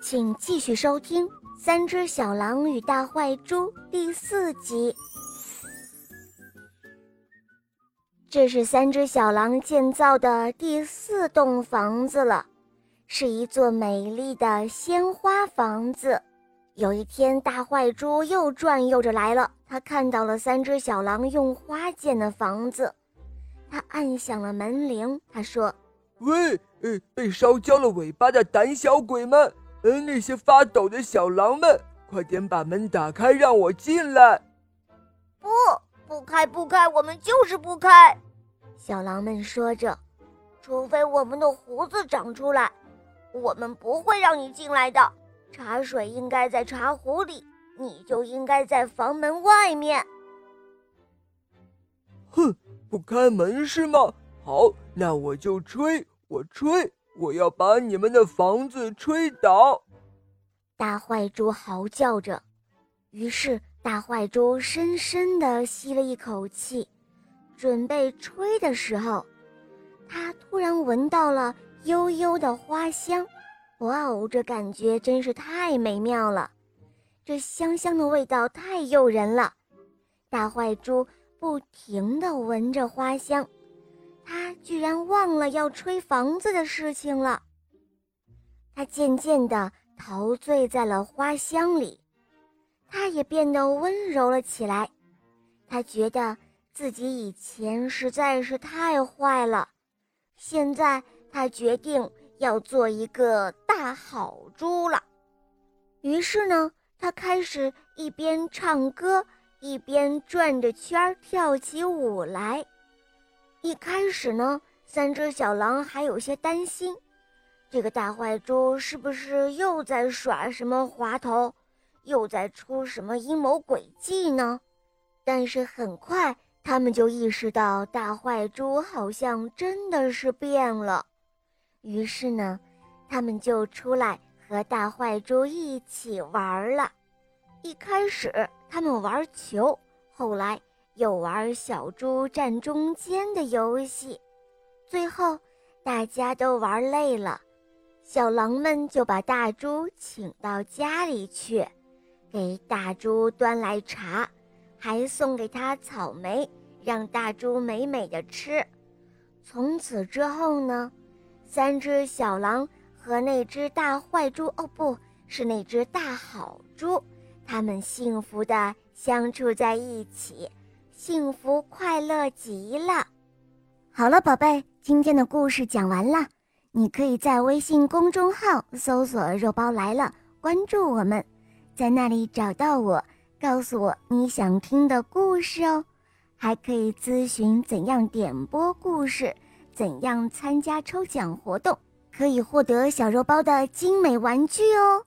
请继续收听《三只小狼与大坏猪》第四集。这是三只小狼建造的第四栋房子了，是一座美丽的鲜花房子。有一天，大坏猪又转悠着来了，他看到了三只小狼用花建的房子，他按响了门铃，他说：“喂，呃，被烧焦了尾巴的胆小鬼们！”嗯，那些发抖的小狼们，快点把门打开，让我进来！不，不开，不开，我们就是不开！小狼们说着，除非我们的胡子长出来，我们不会让你进来的。茶水应该在茶壶里，你就应该在房门外面。哼，不开门是吗？好，那我就吹，我吹。我要把你们的房子吹倒！大坏猪嚎叫着。于是，大坏猪深深地吸了一口气，准备吹的时候，他突然闻到了悠悠的花香。哇哦，这感觉真是太美妙了！这香香的味道太诱人了。大坏猪不停地闻着花香。他居然忘了要吹房子的事情了。他渐渐地陶醉在了花香里，他也变得温柔了起来。他觉得自己以前实在是太坏了，现在他决定要做一个大好猪了。于是呢，他开始一边唱歌，一边转着圈儿跳起舞来。一开始呢，三只小狼还有些担心，这个大坏猪是不是又在耍什么滑头，又在出什么阴谋诡计呢？但是很快，他们就意识到大坏猪好像真的是变了。于是呢，他们就出来和大坏猪一起玩了。一开始，他们玩球，后来。又玩小猪站中间的游戏，最后大家都玩累了，小狼们就把大猪请到家里去，给大猪端来茶，还送给他草莓，让大猪美美的吃。从此之后呢，三只小狼和那只大坏猪，哦，不是那只大好猪，他们幸福的相处在一起。幸福快乐极了。好了，宝贝，今天的故事讲完了。你可以在微信公众号搜索“肉包来了”，关注我们，在那里找到我，告诉我你想听的故事哦。还可以咨询怎样点播故事，怎样参加抽奖活动，可以获得小肉包的精美玩具哦。